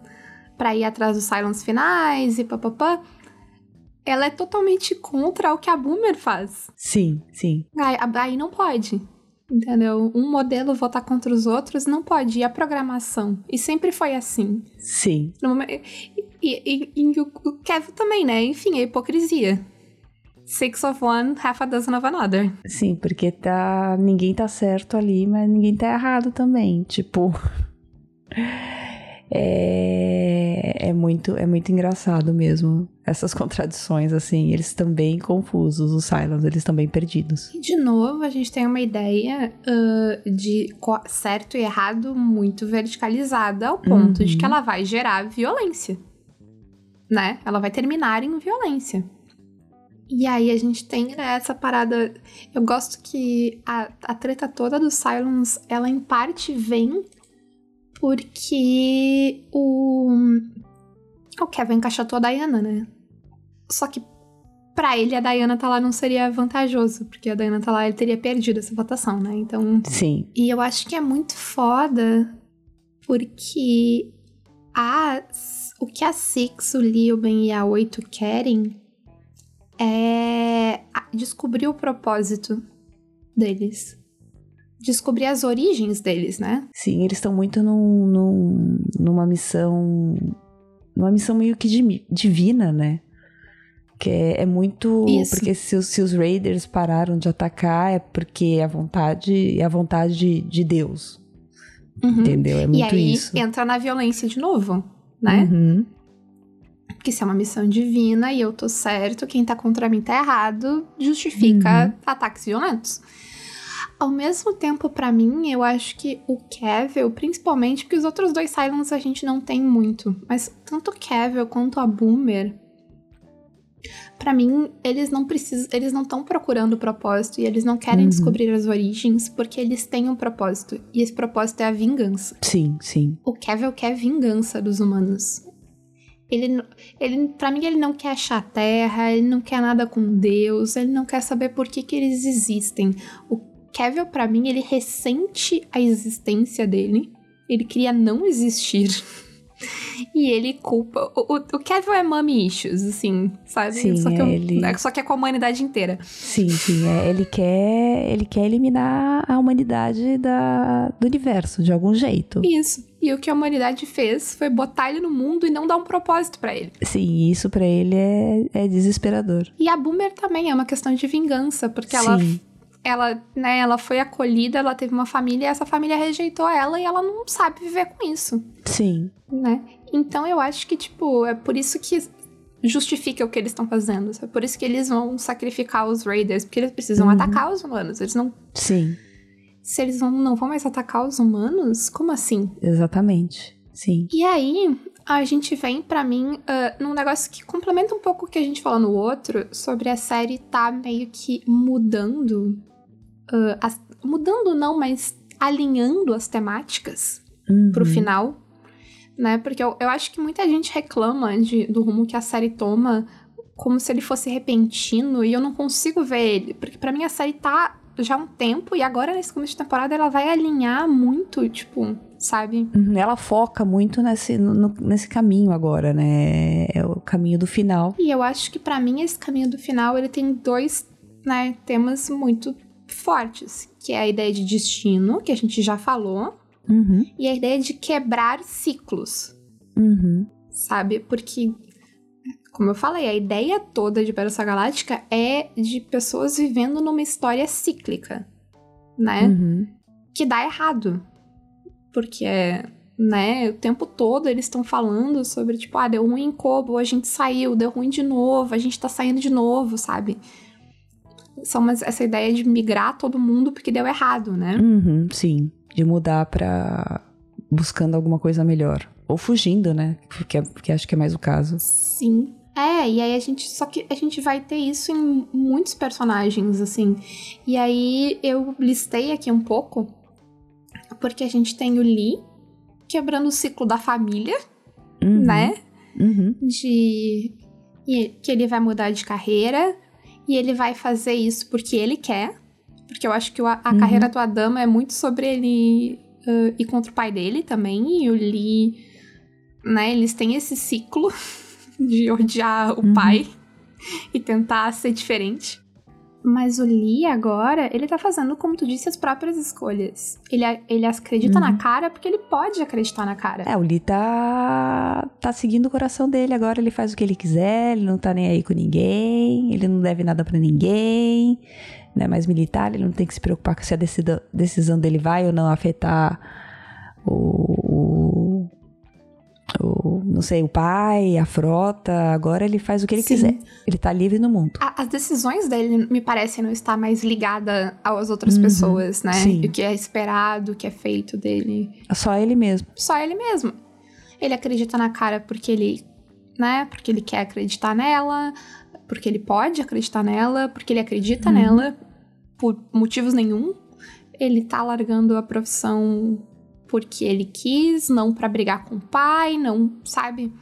Speaker 2: pra ir atrás dos silence finais e papapá. Ela é totalmente contra o que a Boomer faz.
Speaker 3: Sim, sim.
Speaker 2: Aí, aí não pode. Entendeu? Um modelo votar contra os outros não pode. E a programação? E sempre foi assim.
Speaker 3: Sim.
Speaker 2: No momen- E, e- e o o Kevin também, né? Enfim, a hipocrisia. Six of one, half a dozen of another.
Speaker 3: Sim, porque tá. Ninguém tá certo ali, mas ninguém tá errado também. Tipo. É, é muito é muito engraçado mesmo essas contradições assim eles também confusos os Silence eles também perdidos
Speaker 2: E de novo, a gente tem uma ideia ah, de certo e errado muito verticalizada ao ponto de
Speaker 3: Uhum.
Speaker 2: que ela vai gerar violência. Né? Ela vai terminar em violência. E aí a gente tem né, essa parada. Eu gosto que a, a treta toda do Silence, ela em parte vem porque o. O Kevin encaixotou a Diana, né? Só que pra ele a Diana tá lá não seria vantajoso, porque a Diana tá lá ele teria perdido essa votação, né? Então.
Speaker 3: sim
Speaker 2: E eu acho que é muito foda porque a, o que a Six, o Liuben e a Oito querem é descobrir o propósito deles. Descobrir as origens deles, né?
Speaker 3: sim eles estão muito num, num- numa missão numa missão meio que di- divina né que é, é muito
Speaker 2: Isso.
Speaker 3: porque se, os- se os Raiders pararam de atacar é porque é a vontade é a vontade de, de Deus
Speaker 2: Uhum.
Speaker 3: Entendeu? É muito
Speaker 2: e aí
Speaker 3: isso.
Speaker 2: entra na violência de novo, né?
Speaker 3: Uhum.
Speaker 2: Porque se é uma missão divina e eu tô certo, quem tá contra mim tá errado, justifica
Speaker 3: Uhum.
Speaker 2: ataques violentos. Ao mesmo tempo, pra mim, eu acho que o Cavill, principalmente, porque os outros dois Silence a gente não tem muito, mas tanto o Cavill quanto a Boomer, pra mim, eles não precisam, eles não estão procurando propósito e eles não querem
Speaker 3: Uhum.
Speaker 2: descobrir as origens porque eles têm um propósito e esse propósito é a vingança.
Speaker 3: Sim, sim.
Speaker 2: O Cavill quer vingança dos humanos. Ele, ele, pra mim, ele não quer achar a Terra, ele não quer nada com Deus, ele não quer saber por que, que eles existem. O Cavill, pra mim, ele ressente a existência dele. Ele queria não existir. E ele culpa. O, o, o Cavill é mommy issues, assim, sabe?
Speaker 3: Sim,
Speaker 2: só, que eu-
Speaker 3: ele-
Speaker 2: né, só que é com a humanidade inteira.
Speaker 3: Sim, sim. é, ele, quer, ele quer eliminar a humanidade da, do universo, de algum jeito.
Speaker 2: Isso. E o que a humanidade fez foi botar ele no mundo e não dar um propósito pra ele.
Speaker 3: Sim, isso pra ele é, é desesperador.
Speaker 2: E a Boomer também é uma questão de vingança, porque
Speaker 3: Sim.
Speaker 2: ela, né, ela foi acolhida, ela teve uma família e essa família rejeitou ela e ela não sabe viver com isso,
Speaker 3: Sim.
Speaker 2: né? Então eu acho que, tipo, é por isso que justifica o que eles estão fazendo. É por isso que eles vão sacrificar os Raiders, porque eles precisam
Speaker 3: Uhum.
Speaker 2: atacar os humanos. Eles não.
Speaker 3: Sim,
Speaker 2: Se eles não, não vão mais atacar os humanos, como assim?
Speaker 3: exatamente. Sim.
Speaker 2: E aí, a gente vem pra mim ah, num negócio que complementa um pouco o que a gente falou no outro, sobre a série tá meio que mudando. Ah, as- mudando não, mas alinhando as temáticas
Speaker 3: Uhum.
Speaker 2: pro final. Né? Porque eu, eu acho que muita gente reclama de, do rumo que a série toma como se ele fosse repentino e eu não consigo ver ele. Porque pra mim a série tá já há um tempo e agora nesse começo de temporada ela vai alinhar muito, tipo, sabe?
Speaker 3: Uhum, Ela foca muito nesse, no- nesse caminho agora, né? É o caminho do final.
Speaker 2: E eu acho que pra mim esse caminho do final ele tem dois, né, temas muito fortes, que é a ideia de destino, que a gente já falou,
Speaker 3: Uhum.
Speaker 2: e a ideia de quebrar ciclos,
Speaker 3: Uhum.
Speaker 2: sabe? Porque como eu falei, a ideia toda de Battlestar Galáctica é de pessoas vivendo numa história cíclica, né?
Speaker 3: Uhum.
Speaker 2: que dá errado. Porque, né, o tempo todo eles estão falando sobre, tipo, ah, deu ruim em Kobo, a gente saiu, deu ruim de novo, a gente tá saindo de novo, sabe? São essa ideia de migrar todo mundo porque deu errado, né?
Speaker 3: Uhum, sim. De mudar pra. buscando alguma coisa melhor. Ou fugindo, né? Porque, porque acho que é mais o caso.
Speaker 2: Sim. É, e aí a gente. Só que a gente vai ter isso em muitos personagens, assim. E aí eu listei aqui um pouco, porque a gente tem o Lee quebrando o ciclo da família,
Speaker 3: Uhum.
Speaker 2: né?
Speaker 3: Uhum.
Speaker 2: de e- que ele vai mudar de carreira e ele vai fazer isso porque ele quer. Porque eu acho que a, a
Speaker 3: Uhum.
Speaker 2: carreira do Adama é muito sobre ele ah, ir contra o pai dele também. E o Lee, né, eles têm esse ciclo de odiar o
Speaker 3: Uhum.
Speaker 2: pai e tentar ser diferente. Mas o Lee agora, ele tá fazendo, como tu disse, as próprias escolhas. Ele, ele acredita na
Speaker 3: Uhum.
Speaker 2: cara porque ele pode acreditar na cara.
Speaker 3: É, o Lee tá, tá seguindo o coração dele agora, ele faz o que ele quiser, ele não tá nem aí com ninguém, ele não deve nada pra ninguém, não é mais militar, ele não tem que se preocupar se a decisão dele vai ou não afetar o, o, não sei, o pai, a frota, agora ele faz o que ele
Speaker 2: Sim.
Speaker 3: quiser, ele tá livre no mundo.
Speaker 2: A- as decisões dele me parecem não estar mais ligada às outras
Speaker 3: Uhum,
Speaker 2: pessoas, né?
Speaker 3: sim.
Speaker 2: O que é esperado, o que é feito dele.
Speaker 3: Só ele mesmo.
Speaker 2: Só ele mesmo. Ele acredita na cara porque ele, né? Porque ele quer acreditar nela, porque ele pode acreditar nela, porque ele acredita
Speaker 3: Uhum.
Speaker 2: nela, por motivos nenhum. Ele tá largando a profissão porque ele quis, não pra brigar com o pai, não, sabe?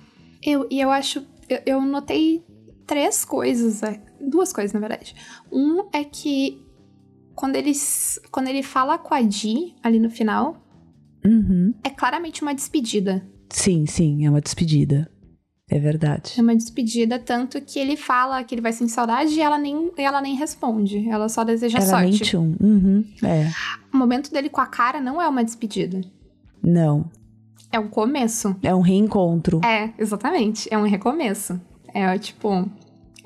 Speaker 2: Eu, e eu acho. Eu, eu notei três coisas, é, duas coisas na verdade. Um é que quando ele, quando ele fala com a Di ali no final,
Speaker 3: Uhum.
Speaker 2: é claramente uma despedida.
Speaker 3: Sim, sim, é uma despedida. É verdade.
Speaker 2: É uma despedida, tanto que ele fala que ele vai sentir saudade e ela nem, ela nem responde. Ela só deseja
Speaker 3: Ela
Speaker 2: sorte.
Speaker 3: mente um. Uhum. É.
Speaker 2: O momento dele com a cara não é uma despedida.
Speaker 3: Não.
Speaker 2: É um começo.
Speaker 3: É um reencontro.
Speaker 2: É, exatamente. É um recomeço. É tipo.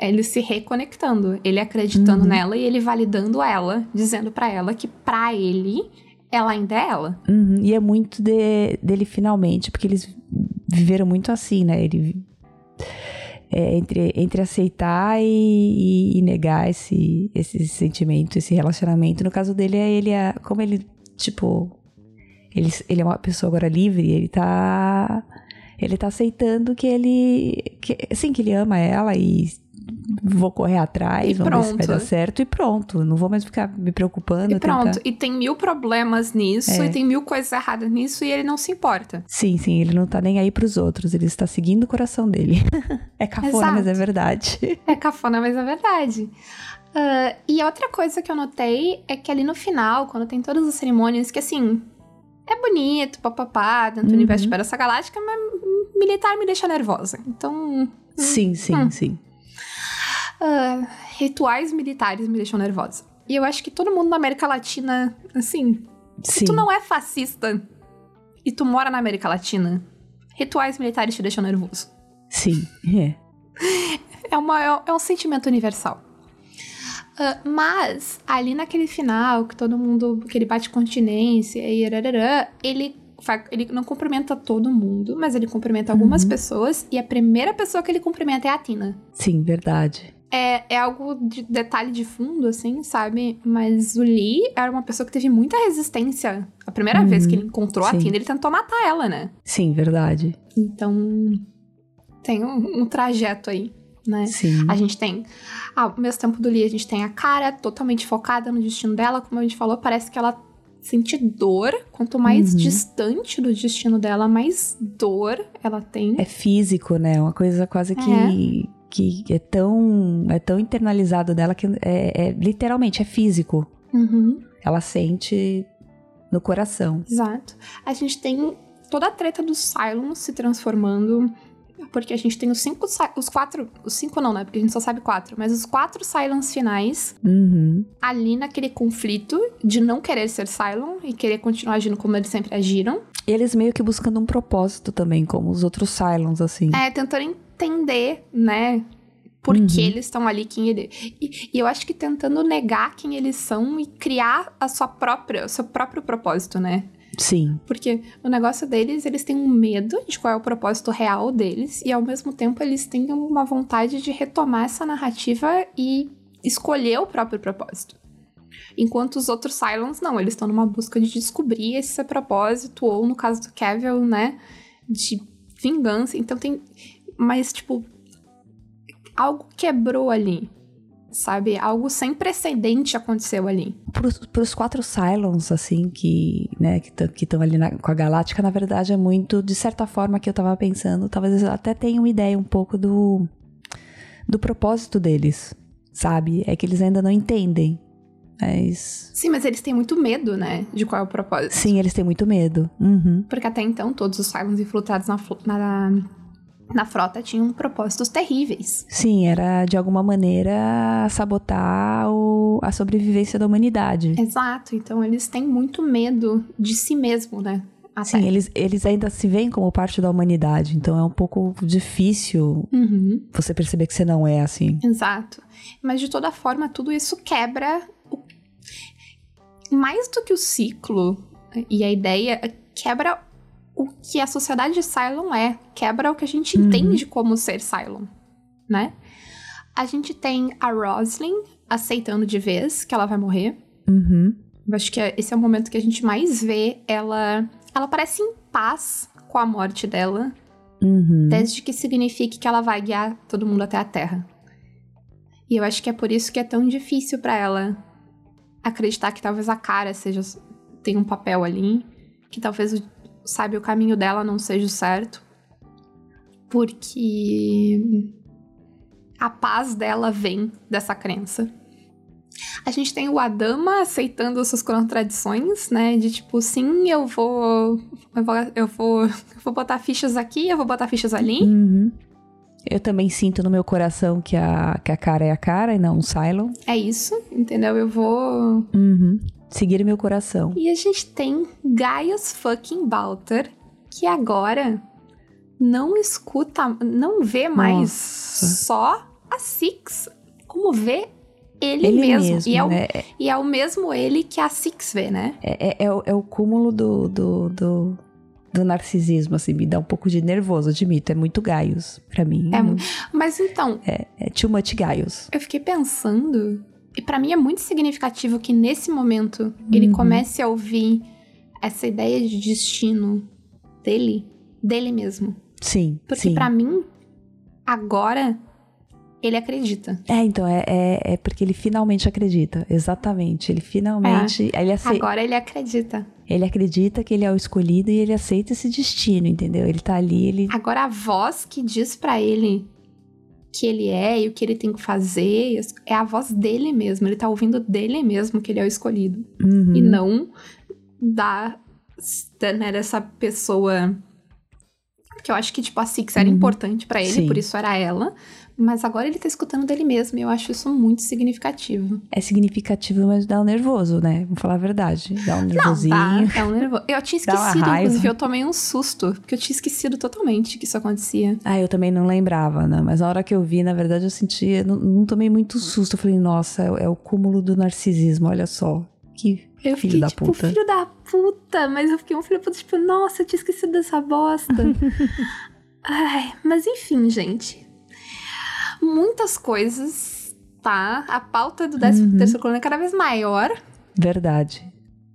Speaker 2: Ele se reconectando, ele acreditando
Speaker 3: Uhum.
Speaker 2: nela e ele validando ela, dizendo pra ela que pra ele ela ainda é ela.
Speaker 3: Uhum, E é muito de- dele finalmente, porque eles viveram muito assim, né? Ele é, entre, entre aceitar e, e- e negar esse, esse sentimento, esse relacionamento. No caso dele, é ele, é, como ele, tipo, ele, ele é uma pessoa agora livre, ele tá. Ele tá aceitando que ele. Que, sim, que ele ama ela e vou correr atrás,
Speaker 2: E
Speaker 3: vamos ver se vai
Speaker 2: pronto.
Speaker 3: dar certo e pronto. Não vou mais ficar me preocupando.
Speaker 2: E pronto.
Speaker 3: tentar-
Speaker 2: E tem mil problemas nisso,
Speaker 3: É.
Speaker 2: e tem mil coisas erradas nisso, e ele não se importa.
Speaker 3: Sim, sim, ele não tá nem aí pros outros, ele está seguindo o coração dele. é cafona, mas é
Speaker 2: Exato.
Speaker 3: verdade.
Speaker 2: É cafona, mas é verdade. Ah, e outra coisa que eu notei é que ali no final, quando tem todas as cerimônias, que assim, é bonito, papapá, dentro do
Speaker 3: Uhum.
Speaker 2: universo de Battlestar Galáctica, mas militar me deixa nervosa. Então,
Speaker 3: Sim, sim,
Speaker 2: Hum.
Speaker 3: sim.
Speaker 2: Ah, rituais militares me deixam nervosa. E eu acho que todo mundo na América Latina, assim, se
Speaker 3: Sim.
Speaker 2: tu não é fascista e tu mora na América Latina, rituais militares te deixam nervoso.
Speaker 3: Sim, é.
Speaker 2: É, uma, é, é um sentimento universal. Ah, mas, ali naquele final, que todo mundo. que ele bate continência e ararará, ele, ele não cumprimenta todo mundo, mas ele cumprimenta algumas
Speaker 3: Uhum.
Speaker 2: pessoas, e a primeira pessoa que ele cumprimenta é a Tina.
Speaker 3: Sim, verdade.
Speaker 2: É, é algo de detalhe de fundo, assim, sabe? Mas o Lee era uma pessoa que teve muita resistência. A primeira
Speaker 3: Uhum.
Speaker 2: vez que ele encontrou a
Speaker 3: Sim.
Speaker 2: Tina, ele tentou matar ela, né?
Speaker 3: Sim, verdade.
Speaker 2: Então, tem um, um trajeto aí, né?
Speaker 3: Sim.
Speaker 2: A gente tem, ao mesmo tempo do Lee, a gente tem a cara totalmente focada no destino dela, como a gente falou, parece que ela sente dor. Quanto mais
Speaker 3: Uhum.
Speaker 2: distante do destino dela, mais dor ela tem.
Speaker 3: É físico, né? Uma coisa quase que, que é tão é tão internalizado dela que é, é- literalmente é físico.
Speaker 2: Uhum,
Speaker 3: Ela sente no coração.
Speaker 2: exato. A gente tem toda a treta dos Cylons se transformando. Porque a gente tem os cinco, os quatro, os cinco não, né? Porque a gente só sabe quatro, mas os quatro Cylons finais
Speaker 3: Uhum.
Speaker 2: ali naquele conflito de não querer ser Cylon e querer continuar agindo como eles sempre agiram.
Speaker 3: E eles meio que buscando um propósito também, como os outros Cylons, assim.
Speaker 2: É, tentando entender, né? Por que
Speaker 3: Uhum.
Speaker 2: eles estão ali, quem ele. E, e eu acho que tentando negar quem eles são e criar a sua própria, o seu próprio propósito, né?
Speaker 3: Sim.
Speaker 2: Porque o negócio deles, eles têm um medo de qual é o propósito real deles, e ao mesmo tempo eles têm uma vontade de retomar essa narrativa e escolher o próprio propósito. Enquanto os outros Cylons, não, eles estão numa busca de descobrir esse propósito, ou no caso do Cavill, né, de vingança. Então tem. Mas, tipo, algo quebrou ali, sabe? Algo sem precedente aconteceu ali.
Speaker 3: Pros, pros quatro Cylons, assim, que, né, que estão ali na- com a Galáctica, na verdade é muito, de certa forma, que eu tava pensando, talvez eu até tenha uma ideia um pouco do, do propósito deles, sabe? É que eles ainda não entendem. Mas.
Speaker 2: Sim, mas eles têm muito medo, né, de qual é o propósito.
Speaker 3: Sim, eles têm muito medo. Uhum.
Speaker 2: Porque até então, todos os Cylons infiltrados na, na, na frota tinham propósitos terríveis.
Speaker 3: Sim, era de alguma maneira sabotar o- a sobrevivência da humanidade.
Speaker 2: Exato, então eles têm muito medo de si mesmo, né? Até.
Speaker 3: Sim, eles, eles ainda se veem como parte da humanidade, então é um pouco difícil
Speaker 2: Uhum,
Speaker 3: você perceber que você não é assim.
Speaker 2: exato. Mas de toda forma, tudo isso quebra. o- Mais do que o ciclo e a ideia, quebra o que a sociedade Cylon é. Quebra o que a gente
Speaker 3: Uhum.
Speaker 2: entende como ser Cylon, né? A gente tem a Roslyn aceitando de vez que ela vai morrer.
Speaker 3: Uhum.
Speaker 2: Eu acho que é- esse é o momento que a gente mais vê ela. Ela parece em paz com a morte dela,
Speaker 3: Uhum.
Speaker 2: desde que signifique que ela vai guiar todo mundo até a Terra. E eu acho que é por isso que é tão difícil pra ela acreditar que talvez a cara seja tenha um papel ali, que talvez o- sabe o caminho dela não seja o certo, porque a paz dela vem dessa crença. A gente tem o Adama aceitando suas contradições, né? De tipo, sim, eu vou. Eu vou, eu vou, eu vou botar fichas aqui, eu vou botar fichas ali.
Speaker 3: Uhum. Eu também sinto no meu coração que a, que a cara é a cara e não um Cylon.
Speaker 2: É isso, entendeu? Eu vou.
Speaker 3: Uhum. Seguir meu coração.
Speaker 2: E a gente tem Gaius fucking Balter, que agora não escuta, não vê mais
Speaker 3: Nossa.
Speaker 2: só a Six, como vê ele,
Speaker 3: Ele
Speaker 2: mesmo.
Speaker 3: mesmo,
Speaker 2: e, é o,
Speaker 3: né?
Speaker 2: e é o mesmo ele que a Six vê, né?
Speaker 3: É, é, é o, é o cúmulo do, do, do, do narcisismo, assim, me dá um pouco de nervoso, admito. É muito gaios pra mim.
Speaker 2: É Mas então,
Speaker 3: É, é too much gaios.
Speaker 2: eu fiquei pensando, e pra mim é muito significativo que nesse momento ele
Speaker 3: Uhum.
Speaker 2: comece a ouvir essa ideia de destino dele, dele mesmo.
Speaker 3: Sim,
Speaker 2: Porque pra mim, agora, ele acredita.
Speaker 3: É, então, é, é, é porque ele finalmente acredita. Exatamente. Ele finalmente. Ele, acei-
Speaker 2: Agora ele acredita.
Speaker 3: ele acredita que ele é o escolhido e ele aceita esse destino, entendeu? Ele tá ali, ele.
Speaker 2: Agora a voz que diz pra ele que ele é e o que ele tem que fazer é a voz dele mesmo. Ele tá ouvindo dele mesmo que ele é o escolhido.
Speaker 3: Uhum.
Speaker 2: E não da, né, dessa pessoa que eu acho que tipo a Six era
Speaker 3: Uhum.
Speaker 2: importante pra ele,
Speaker 3: Sim.
Speaker 2: por isso era ela. Mas agora ele tá escutando dele mesmo e eu acho isso muito significativo.
Speaker 3: É significativo, mas dá um nervoso, né? Vamos falar a verdade. Dá um nervosinho.
Speaker 2: Não, dá, é um nervoso. Eu tinha
Speaker 3: Dá
Speaker 2: esquecido, inclusive, eu tomei um susto, porque eu tinha esquecido totalmente que isso acontecia.
Speaker 3: Ah, eu também não lembrava, né? Mas na hora que eu vi, na verdade, eu senti. Não, não tomei muito susto. Eu falei, nossa, é, o- é o cúmulo do narcisismo, olha só. Que
Speaker 2: Eu
Speaker 3: filho
Speaker 2: fiquei,
Speaker 3: da
Speaker 2: tipo,
Speaker 3: puta.
Speaker 2: filho da puta, mas eu fiquei um filho da puta, tipo, nossa, eu tinha esquecido dessa bosta. Ai, mas enfim, gente. Muitas coisas, tá? A pauta do 13
Speaker 3: Uhum.
Speaker 2: terceiro coluna é cada vez maior.
Speaker 3: Verdade.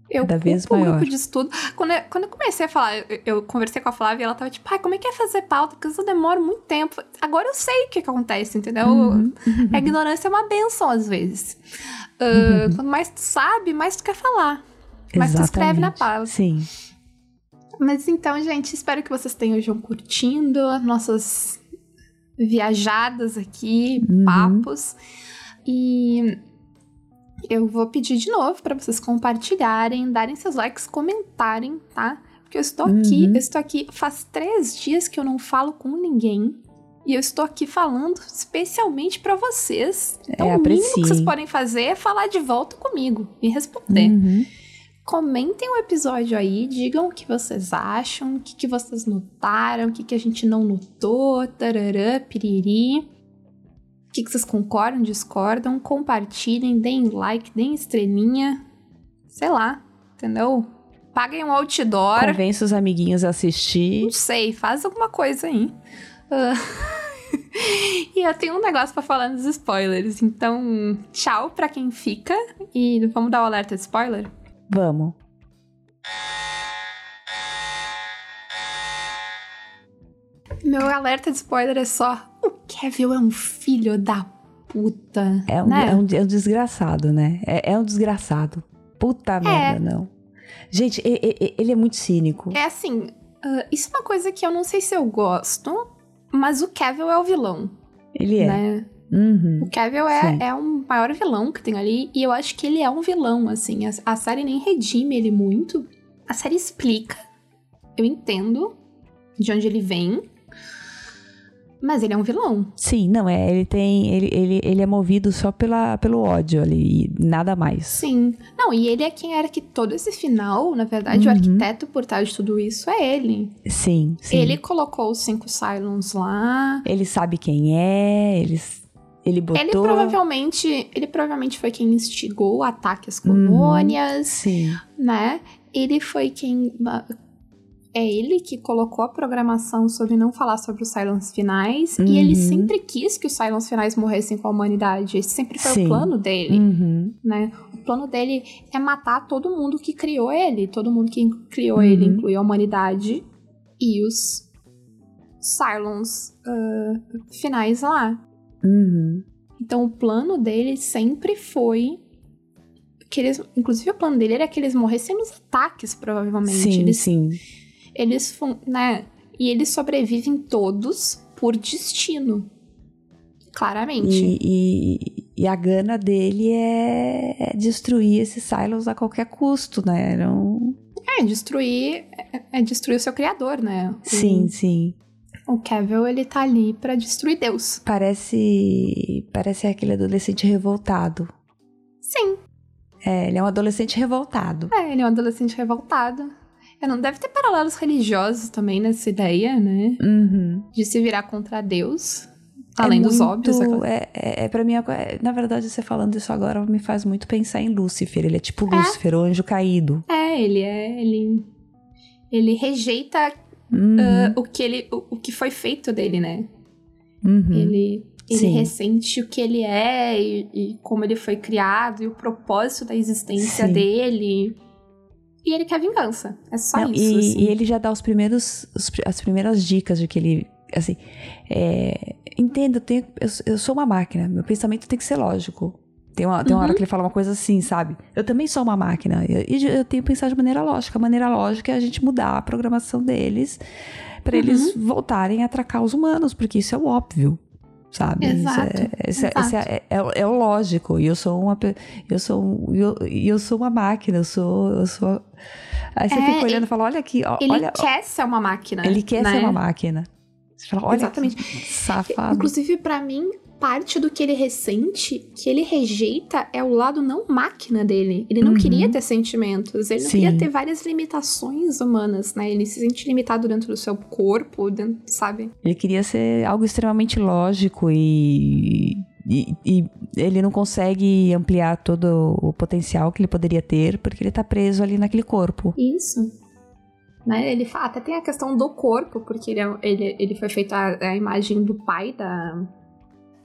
Speaker 2: Eu
Speaker 3: Cada vez maior.
Speaker 2: grupo de estudo. Quando eu, quando eu comecei a falar, eu, eu conversei com a Flávia e ela tava tipo, ai, como é que é fazer pauta? Porque isso demora muito tempo. Agora eu sei o que, que acontece, entendeu?
Speaker 3: Uhum.
Speaker 2: A ignorância é uma benção às vezes. Ah, Quanto mais tu sabe, mais tu quer falar. Mas tu escreve na
Speaker 3: Exatamente.
Speaker 2: pauta.
Speaker 3: Sim.
Speaker 2: Mas então, gente, espero que vocês tenham curtindo nossas viajadas aqui,
Speaker 3: Uhum.
Speaker 2: papos. E eu vou pedir de novo para vocês compartilharem, darem seus likes, comentarem, tá? Porque eu estou aqui,
Speaker 3: Uhum.
Speaker 2: eu estou aqui faz três dias que eu não falo com ninguém. E eu estou aqui falando especialmente para vocês. Então,
Speaker 3: É,
Speaker 2: o mínimo que vocês podem fazer é falar de volta comigo e responder.
Speaker 3: Uhum.
Speaker 2: Comentem o episódio aí, digam o que vocês acham, o que, que vocês notaram, o que, que a gente não notou, tarará, piriri. O que, que vocês concordam, discordam, compartilhem, deem like, deem estrelinha, sei lá, entendeu? Paguem um outdoor,
Speaker 3: Convence os amiguinhos a assistir.
Speaker 2: não sei, faz alguma coisa aí. Ah, e eu tenho um negócio pra falar nos spoilers, então tchau pra quem fica e vamos dar o alerta de spoiler?
Speaker 3: Vamos.
Speaker 2: Meu alerta de spoiler é só: o Kevin é um filho da puta.
Speaker 3: É um,
Speaker 2: né?
Speaker 3: é um, é um desgraçado, né? É, é um desgraçado. Puta merda, não. Gente, ele é muito cínico.
Speaker 2: É assim, ah, isso é uma coisa que eu não sei se eu gosto, mas o Kevin é o vilão,
Speaker 3: Ele é.
Speaker 2: né?
Speaker 3: Uhum.
Speaker 2: O
Speaker 3: Sim.
Speaker 2: é, é um maior vilão que tem ali, e eu acho que ele é um vilão, assim. A, a série nem redime ele muito. A série explica, eu entendo de onde ele vem, mas ele é um vilão.
Speaker 3: Sim, não, é. Ele tem. Ele, ele, ele é movido só pela, pelo ódio ali, e nada mais.
Speaker 2: Sim. Não, e ele é quem era que todo esse final, na verdade, o
Speaker 3: Uhum.
Speaker 2: arquiteto por trás de tudo isso é ele.
Speaker 3: Sim, sim.
Speaker 2: Ele colocou os cinco Cylons lá.
Speaker 3: Ele sabe quem é, ele, ele botou.
Speaker 2: Ele provavelmente, ele provavelmente foi quem instigou o ataque às
Speaker 3: Uhum.
Speaker 2: colônias,
Speaker 3: Sim.
Speaker 2: né? Ele foi quem é ele que colocou a programação sobre não falar sobre os Cylons finais e ele
Speaker 3: Uhum.
Speaker 2: sempre quis que os Cylons finais morressem com a humanidade. Esse sempre foi
Speaker 3: Sim.
Speaker 2: o plano dele.
Speaker 3: Uhum.
Speaker 2: né? O plano dele é matar todo mundo que criou ele. Todo mundo que criou
Speaker 3: Uhum.
Speaker 2: ele, incluiu a humanidade e os Cylons ah, finais lá.
Speaker 3: Uhum.
Speaker 2: Então o plano dele sempre foi que eles, inclusive o plano dele era que eles morressem nos ataques, provavelmente.
Speaker 3: Sim,
Speaker 2: eles,
Speaker 3: sim.
Speaker 2: eles, né? E eles sobrevivem todos por destino. Claramente.
Speaker 3: E, e, e a gana dele é é destruir esses silos a qualquer custo, né?
Speaker 2: É, destruir é, é destruir o seu criador, né? O-
Speaker 3: Sim, sim.
Speaker 2: O Kevin, ele tá ali pra destruir Deus.
Speaker 3: Parece. Parece aquele adolescente revoltado.
Speaker 2: Sim,
Speaker 3: É, ele é um adolescente revoltado.
Speaker 2: é, ele é um adolescente revoltado. É, não deve ter paralelos religiosos também nessa ideia, né?
Speaker 3: Uhum.
Speaker 2: De se virar contra Deus. Além
Speaker 3: é
Speaker 2: dos
Speaker 3: muito,
Speaker 2: óbvios, é.
Speaker 3: É, é, é pra mim, é- na verdade, você falando isso agora me faz muito pensar em Lúcifer. Ele é tipo Lúcifer, o anjo caído.
Speaker 2: É, ele é. Ele, ele rejeita
Speaker 3: Uhum,
Speaker 2: ah, o, que ele, o, o que foi feito dele, né?
Speaker 3: uhum.
Speaker 2: Ele, ele
Speaker 3: Sim.
Speaker 2: ressente o que ele é e, e como ele foi criado e o propósito da existência
Speaker 3: Sim.
Speaker 2: dele. E ele quer vingança. É só
Speaker 3: Não,
Speaker 2: isso.
Speaker 3: e,
Speaker 2: assim.
Speaker 3: e ele já dá os primeiros, os as primeiras dicas de que ele, assim, é, entenda, eu, tenho, eu, eu sou uma máquina, meu pensamento tem que ser lógico. Tem uma, tem uma
Speaker 2: Uhum.
Speaker 3: hora que ele fala uma coisa assim, sabe? Eu também sou uma máquina e eu, eu tenho que pensar de maneira lógica. A maneira lógica é a gente mudar a programação deles para eles
Speaker 2: Uhum.
Speaker 3: voltarem a atracar os humanos, porque isso é o óbvio. Sabe? Isso
Speaker 2: Exato,
Speaker 3: é, isso é- isso é-
Speaker 2: exato.
Speaker 3: é- é- é o lógico. E eu sou uma eu sou um- eu, eu sou uma máquina, eu sou eu sou Aí você
Speaker 2: É,
Speaker 3: fica olhando e fala, olha aqui, ó,
Speaker 2: Ele
Speaker 3: olha,
Speaker 2: quer ser uma máquina.
Speaker 3: ele quer
Speaker 2: né?
Speaker 3: ser uma máquina. Você fala, olha
Speaker 2: Exatamente.
Speaker 3: safado.
Speaker 2: Inclusive, pra mim, parte do que ele ressente, que ele rejeita, é o lado não máquina dele. Ele não
Speaker 3: Uhum.
Speaker 2: queria ter sentimentos, ele não
Speaker 3: Sim.
Speaker 2: queria ter várias limitações humanas, né? Ele se sente limitado dentro do seu corpo, dentro, sabe?
Speaker 3: Ele queria ser algo extremamente lógico e, e, e ele não consegue ampliar todo o potencial que ele poderia ter porque ele tá preso ali naquele corpo.
Speaker 2: Isso. Né? Ele fa- até tem a questão do corpo, porque ele, é- ele, ele foi feito a, a imagem do pai da,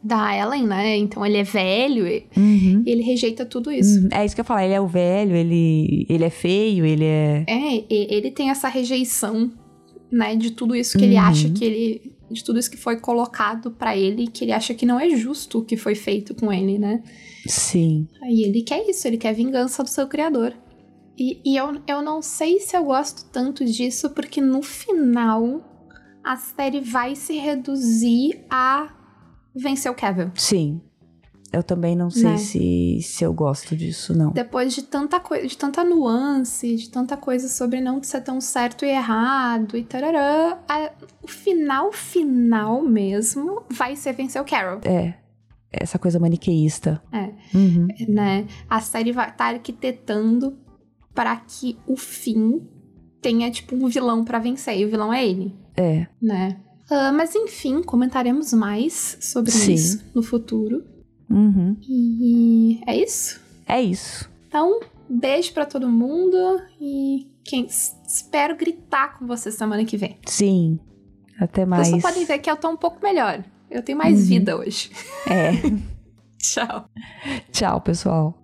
Speaker 2: da Ellen, né? Então ele é velho e
Speaker 3: Uhum.
Speaker 2: ele rejeita tudo isso.
Speaker 3: Uhum. É isso que eu falo, ele é o velho, ele, ele é feio, ele é.
Speaker 2: É, e- ele tem essa rejeição, né, de tudo isso que ele
Speaker 3: Uhum.
Speaker 2: acha que ele. De tudo isso que foi colocado pra ele, que ele acha que não é justo o que foi feito com ele, né?
Speaker 3: Sim.
Speaker 2: Aí ele quer isso, ele quer vingança do seu criador. E, e eu, eu não sei se eu gosto tanto disso, porque no final a série vai se reduzir a vencer o Kevin.
Speaker 3: Sim. Eu também não sei
Speaker 2: Né?
Speaker 3: se, se eu gosto disso, não.
Speaker 2: Depois de tanta coisa, de tanta nuance, de tanta coisa sobre não ser tão certo e errado e tarará, a- o final, final mesmo, vai ser vencer o Carol,
Speaker 3: É. Essa coisa maniqueísta.
Speaker 2: É.
Speaker 3: Uhum.
Speaker 2: né? A série vai estar arquitetando para que o fim tenha, tipo, um vilão pra vencer, e o vilão é ele,
Speaker 3: É.
Speaker 2: né? Ah, mas enfim, comentaremos mais sobre
Speaker 3: Sim.
Speaker 2: isso no futuro.
Speaker 3: Uhum.
Speaker 2: E é isso.
Speaker 3: É isso.
Speaker 2: Então, beijo pra todo mundo e quem espero gritar com vocês semana que vem.
Speaker 3: Sim. Até mais.
Speaker 2: Vocês podem ver que eu tô um pouco melhor. Eu tenho mais
Speaker 3: Uhum.
Speaker 2: vida hoje.
Speaker 3: É.
Speaker 2: Tchau.
Speaker 3: Tchau, pessoal.